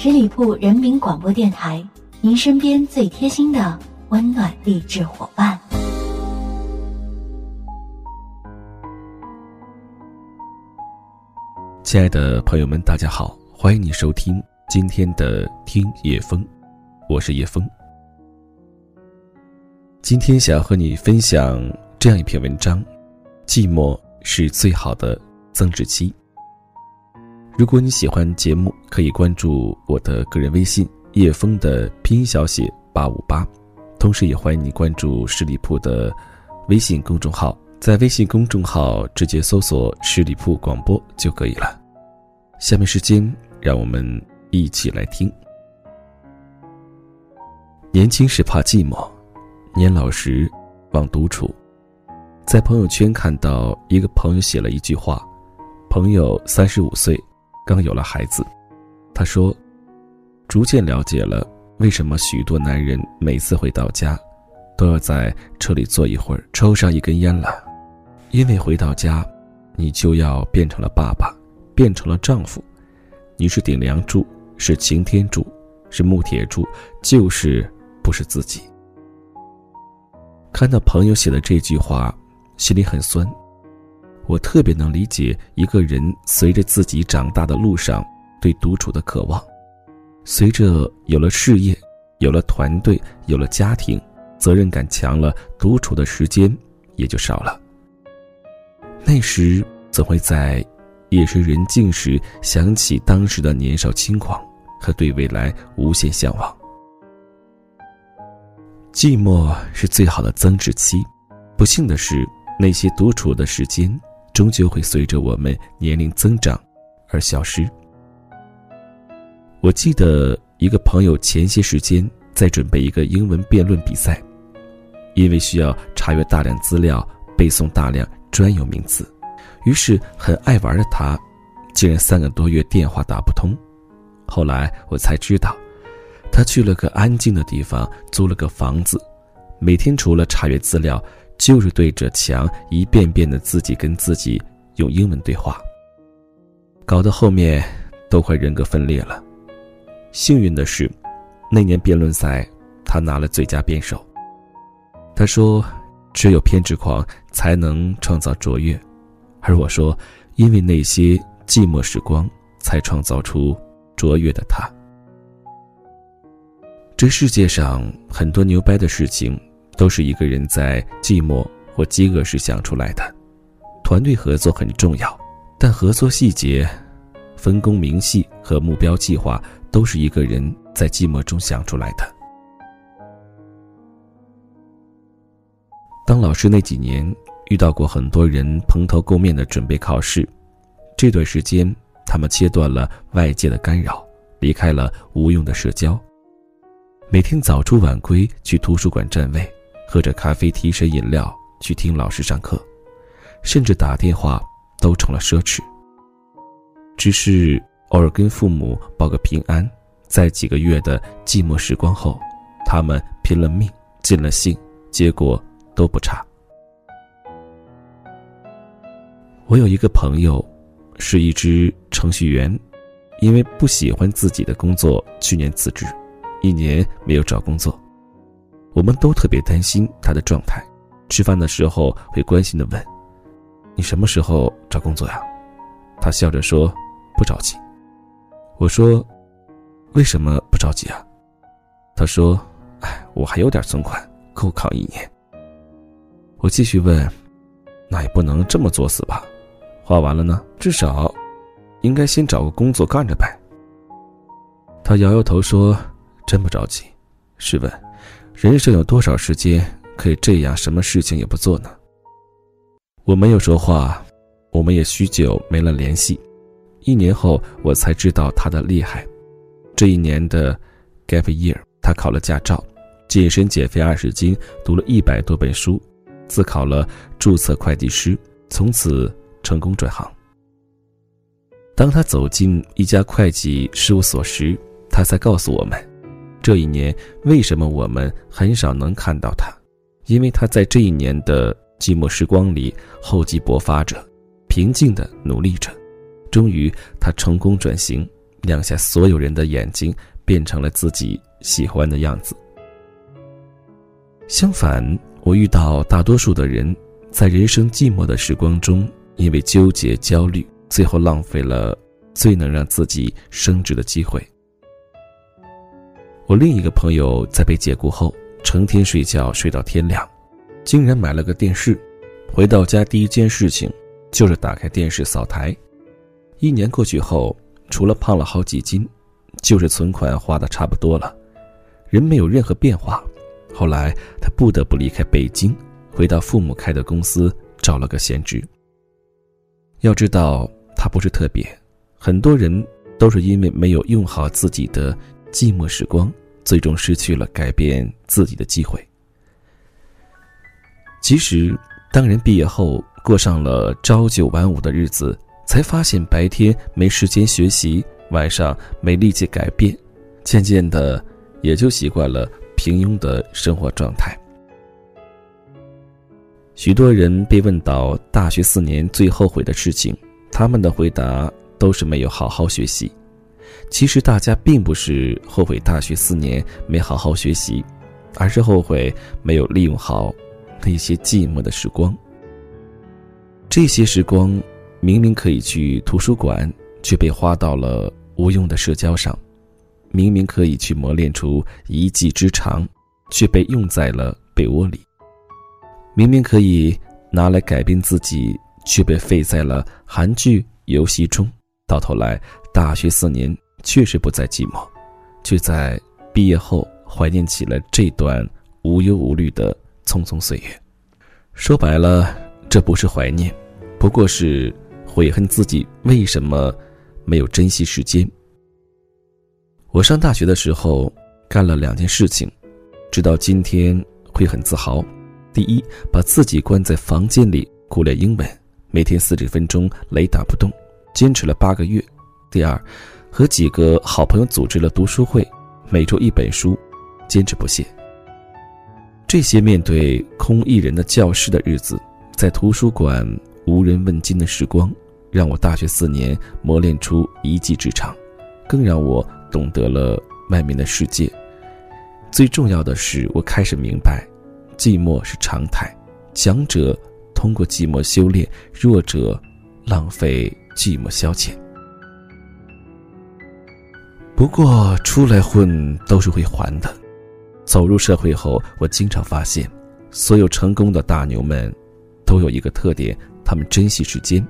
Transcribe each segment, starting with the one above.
十里铺人民广播电台，您身边最贴心的温暖励志伙伴。亲爱的朋友们，大家好，欢迎你收听今天的听叶风，我是叶风。今天想要和你分享这样一篇文章：寂寞是最好的增值期。如果你喜欢节目，可以关注我的个人微信“叶枫”的拼音小写八五八，同时也欢迎你关注十里铺的微信公众号，在微信公众号直接搜索“十里铺广播”就可以了。下面时间，让我们一起来听。年轻时怕寂寞，年老时望独处。在朋友圈看到一个朋友写了一句话：“朋友三十五岁。”刚有了孩子，他说：“逐渐了解了为什么许多男人每次回到家，都要在车里坐一会儿，抽上一根烟了。因为回到家，你就要变成了爸爸，变成了丈夫，你是顶梁柱，是擎天柱，是木铁柱，就是不是自己。”看到朋友写的这句话，心里很酸。我特别能理解一个人随着自己长大的路上对独处的渴望，随着有了事业，有了团队，有了家庭，责任感强了，独处的时间也就少了。那时总会在夜深人静时想起当时的年少轻狂和对未来无限向往。寂寞是最好的增值期，不幸的是，那些独处的时间。终究会随着我们年龄增长而消失。我记得一个朋友前些时间在准备一个英文辩论比赛，因为需要查阅大量资料、背诵大量专有名词，于是很爱玩的他，竟然三个多月电话打不通。后来我才知道，他去了个安静的地方，租了个房子，每天除了查阅资料。就是对着墙一遍遍的自己跟自己用英文对话，搞到后面都快人格分裂了。幸运的是，那年辩论赛他拿了最佳辩手。他说：“只有偏执狂才能创造卓越。”而我说：“因为那些寂寞时光，才创造出卓越的他。”这世界上很多牛掰的事情。都是一个人在寂寞或饥饿时想出来的。团队合作很重要，但合作细节、分工明细和目标计划都是一个人在寂寞中想出来的。当老师那几年，遇到过很多人蓬头垢面的准备考试，这段时间他们切断了外界的干扰，离开了无用的社交，每天早出晚归去图书馆占位。喝着咖啡提神饮料去听老师上课，甚至打电话都成了奢侈。只是偶尔跟父母报个平安，在几个月的寂寞时光后，他们拼了命尽了兴，结果都不差。我有一个朋友，是一只程序员，因为不喜欢自己的工作，去年辞职，一年没有找工作。我们都特别担心他的状态，吃饭的时候会关心的问：“你什么时候找工作呀？”他笑着说：“不着急。”我说：“为什么不着急啊？”他说：“哎，我还有点存款，够扛一年。”我继续问：“那也不能这么作死吧？花完了呢，至少应该先找个工作干着呗。”他摇摇头说：“真不着急。试问？”人生有多少时间可以这样，什么事情也不做呢？我没有说话，我们也许久没了联系。一年后，我才知道他的厉害。这一年的 gap year，他考了驾照，健身减肥二十斤，读了一百多本书，自考了注册会计师，从此成功转行。当他走进一家会计事务所时，他才告诉我们。这一年，为什么我们很少能看到他？因为他在这一年的寂寞时光里厚积薄发着，平静的努力着。终于，他成功转型，亮瞎所有人的眼睛，变成了自己喜欢的样子。相反，我遇到大多数的人，在人生寂寞的时光中，因为纠结、焦虑，最后浪费了最能让自己升职的机会。我另一个朋友在被解雇后，成天睡觉睡到天亮，竟然买了个电视，回到家第一件事情就是打开电视扫台。一年过去后，除了胖了好几斤，就是存款花的差不多了，人没有任何变化。后来他不得不离开北京，回到父母开的公司找了个闲职。要知道，他不是特别，很多人都是因为没有用好自己的寂寞时光，最终失去了改变自己的机会。其实，当人毕业后过上了朝九晚五的日子，才发现白天没时间学习，晚上没力气改变，渐渐的也就习惯了。平庸的生活状态。许多人被问到大学四年最后悔的事情，他们的回答都是没有好好学习。其实大家并不是后悔大学四年没好好学习，而是后悔没有利用好那些寂寞的时光。这些时光明明可以去图书馆，却被花到了无用的社交上。明明可以去磨练出一技之长，却被用在了被窝里；明明可以拿来改变自己，却被废在了韩剧、游戏中。到头来，大学四年确实不再寂寞，却在毕业后怀念起了这段无忧无虑的匆匆岁月。说白了，这不是怀念，不过是悔恨自己为什么没有珍惜时间。我上大学的时候干了两件事情，直到今天会很自豪。第一，把自己关在房间里苦练英文，每天四十分钟雷打不动，坚持了八个月。第二，和几个好朋友组织了读书会，每周一本书，坚持不懈。这些面对空一人的教室的日子，在图书馆无人问津的时光，让我大学四年磨练出一技之长，更让我。懂得了外面的世界，最重要的是，我开始明白，寂寞是常态，强者通过寂寞修炼，弱者浪费寂寞消遣。不过出来混都是会还的。走入社会后，我经常发现，所有成功的大牛们，都有一个特点：他们珍惜时间，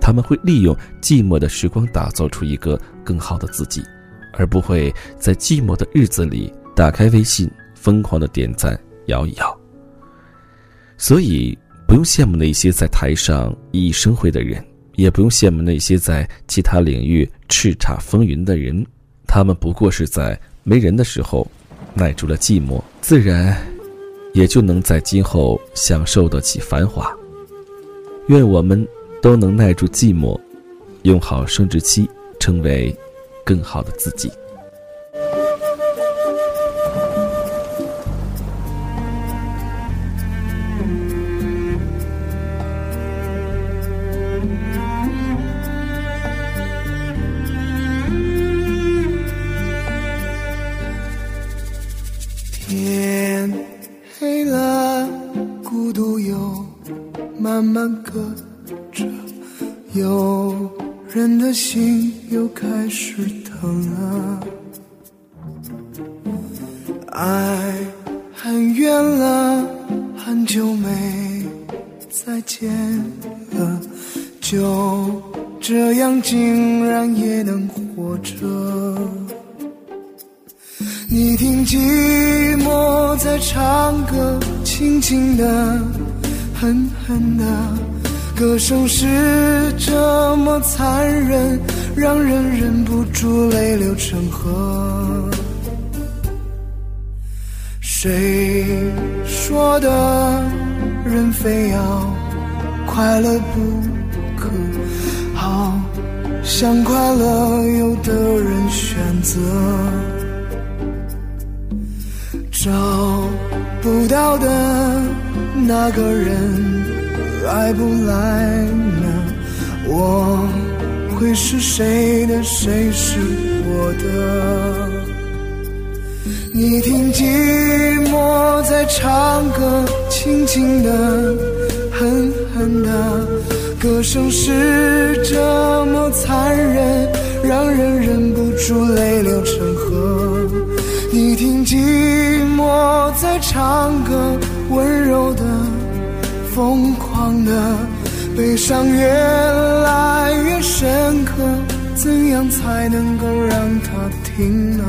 他们会利用寂寞的时光，打造出一个更好的自己。而不会在寂寞的日子里打开微信，疯狂的点赞摇一摇。所以，不用羡慕那些在台上熠熠生辉的人，也不用羡慕那些在其他领域叱咤风云的人。他们不过是在没人的时候耐住了寂寞，自然也就能在今后享受得起繁华。愿我们都能耐住寂寞，用好生殖期，成为。更好的自己。心又开始疼了，爱很远了，很久没再见了，就这样竟然也能活着。你听寂寞在唱歌，轻轻的，狠狠的。歌声是这么残忍，让人忍不住泪流成河。谁说的人非要快乐不可？好像快乐，有的人选择找不到的那个人。来不来呢？我会是谁的？谁是？我的。你听寂寞在唱歌，轻轻的，狠狠的，歌声是这么残忍，让人忍不住泪流成河。你听寂寞在唱歌，温柔的，疯狂的，悲伤越来越深刻，怎样才能够让它停呢？